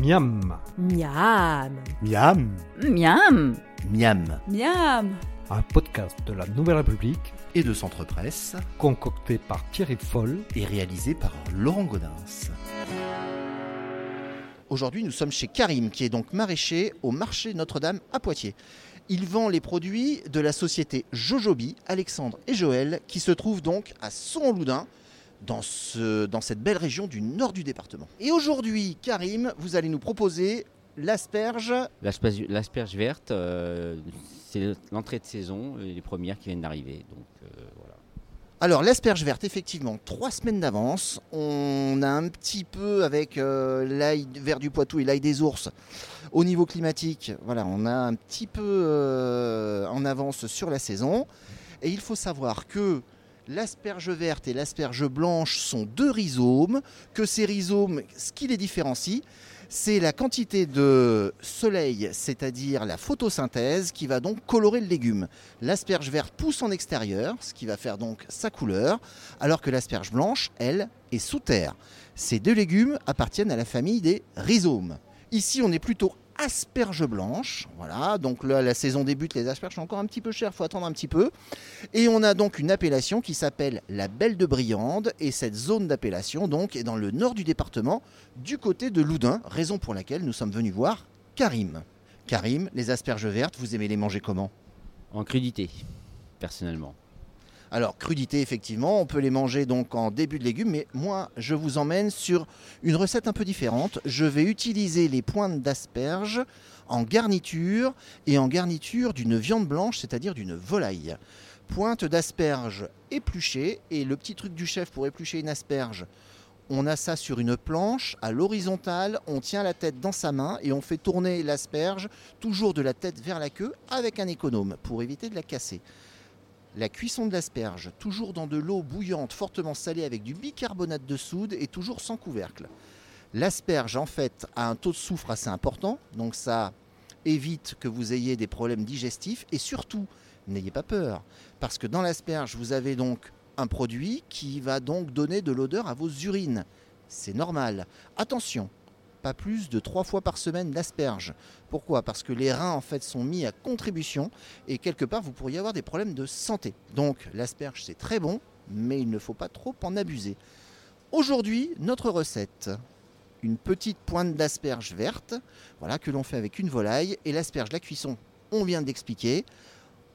Miam, Miam. Miam. Miam Miam. Miam un podcast de la Nouvelle République Et de Centre Presse concocté par Thierry Foll. et réalisé par Laurent Godin. Aujourd'hui, nous sommes chez Karim, qui est donc maraîcher au marché Notre-Dame à Poitiers. Il vend les produits de la société Jojobi, Alexandre et Joël, qui se trouvent donc à Son-Loudun, dans, ce, dans cette belle région du nord du département. Et aujourd'hui, Karim, vous allez nous proposer l'asperge. L'asperge verte, euh, c'est l'entrée de saison, les premières qui viennent d'arriver. Donc euh, voilà. Alors l'asperge verte, effectivement, trois semaines d'avance. On a un petit peu avec euh, l'ail vert du Poitou et l'ail des ours au niveau climatique. Voilà, on a un petit peu en avance sur la saison. Et il faut savoir que l'asperge verte et l'asperge blanche sont deux rhizomes, que ces rhizomes, ce qui les différencie, c'est la quantité de soleil, c'est-à-dire la photosynthèse, qui va donc colorer le légume. L'asperge verte pousse en extérieur, ce qui va faire donc sa couleur, alors que l'asperge blanche, elle, est sous terre. Ces deux légumes appartiennent à la famille des rhizomes. Ici, on est plutôt asperge blanche. Voilà, donc là, la saison débute, les asperges sont encore un petit peu chères, il faut attendre un petit peu. Et on a donc une appellation qui s'appelle la Belle de Briande. Et cette zone d'appellation, donc, est dans le nord du département, du côté de Loudun, raison pour laquelle nous sommes venus voir Karim. Karim, les asperges vertes, vous aimez les manger comment? En crudité, personnellement. Alors, crudité, effectivement, on peut les manger donc en début de légumes, mais moi, je vous emmène sur une recette un peu différente. Je vais utiliser les pointes d'asperges en garniture et en garniture d'une viande blanche, c'est-à-dire d'une volaille. Pointe d'asperges épluchées, et le petit truc du chef pour éplucher une asperge, on a ça sur une planche à l'horizontale, on tient la tête dans sa main et on fait tourner l'asperge toujours de la tête vers la queue avec un économe pour éviter de la casser. La cuisson de l'asperge, toujours dans de l'eau bouillante fortement salée avec du bicarbonate de soude et toujours sans couvercle. L'asperge, en fait, a un taux de soufre assez important, donc ça évite que vous ayez des problèmes digestifs et surtout, n'ayez pas peur, parce que dans l'asperge, vous avez donc un produit qui va donc donner de l'odeur à vos urines. C'est normal. Attention, pas plus de trois fois par semaine l'asperge. Pourquoi? Parce que les reins en fait sont mis à contribution et quelque part vous pourriez avoir des problèmes de santé. Donc l'asperge c'est très bon, mais il ne faut pas trop en abuser. Aujourd'hui, notre recette, une petite pointe d'asperge verte, voilà que l'on fait avec une volaille et l'asperge, la cuisson, on vient d'expliquer.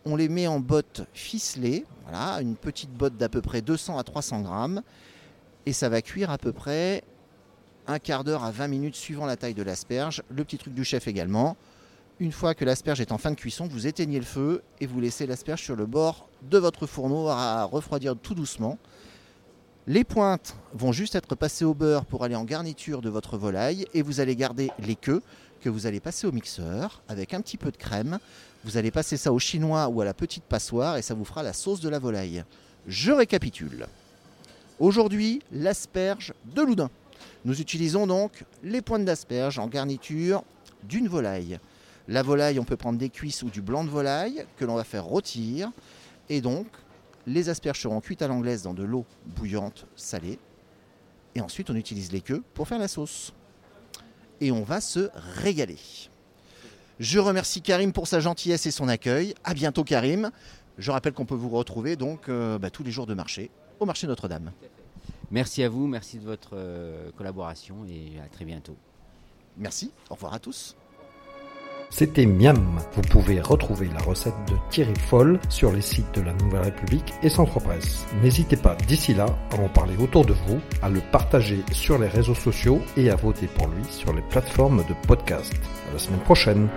On les met en bottes ficelées, voilà, une petite botte d'à peu près 200 à 300 grammes, et ça va cuire à peu près un quart d'heure à 20 minutes suivant la taille de l'asperge. Le petit truc du chef également. Une fois que l'asperge est en fin de cuisson, vous éteignez le feu et vous laissez l'asperge sur le bord de votre fourneau à refroidir tout doucement. Les pointes vont juste être passées au beurre pour aller en garniture de votre volaille et vous allez garder les queues que vous allez passer au mixeur avec un petit peu de crème. Vous allez passer ça au chinois ou à la petite passoire et ça vous fera la sauce de la volaille. Je récapitule. Aujourd'hui, l'asperge de Loudun. Nous utilisons donc les pointes d'asperge en garniture d'une volaille. La volaille, on peut prendre des cuisses ou du blanc de volaille que l'on va faire rôtir. Et donc, les asperges seront cuites à l'anglaise dans de l'eau bouillante salée. Et ensuite, on utilise les queues pour faire la sauce. Et on va se régaler. Je remercie Karim pour sa gentillesse et son accueil. À bientôt, Karim. Je rappelle qu'on peut vous retrouver donc euh, bah, tous les jours de marché au marché Notre-Dame. Merci à vous, merci de votre euh, collaboration et à très bientôt. Merci, au revoir à tous. C'était Miam. Vous pouvez retrouver la recette de Thierry Foll sur les sites de la Nouvelle République et Centre Presse. N'hésitez pas d'ici là à en parler autour de vous, à le partager sur les réseaux sociaux et à voter pour lui sur les plateformes de podcast. À la semaine prochaine.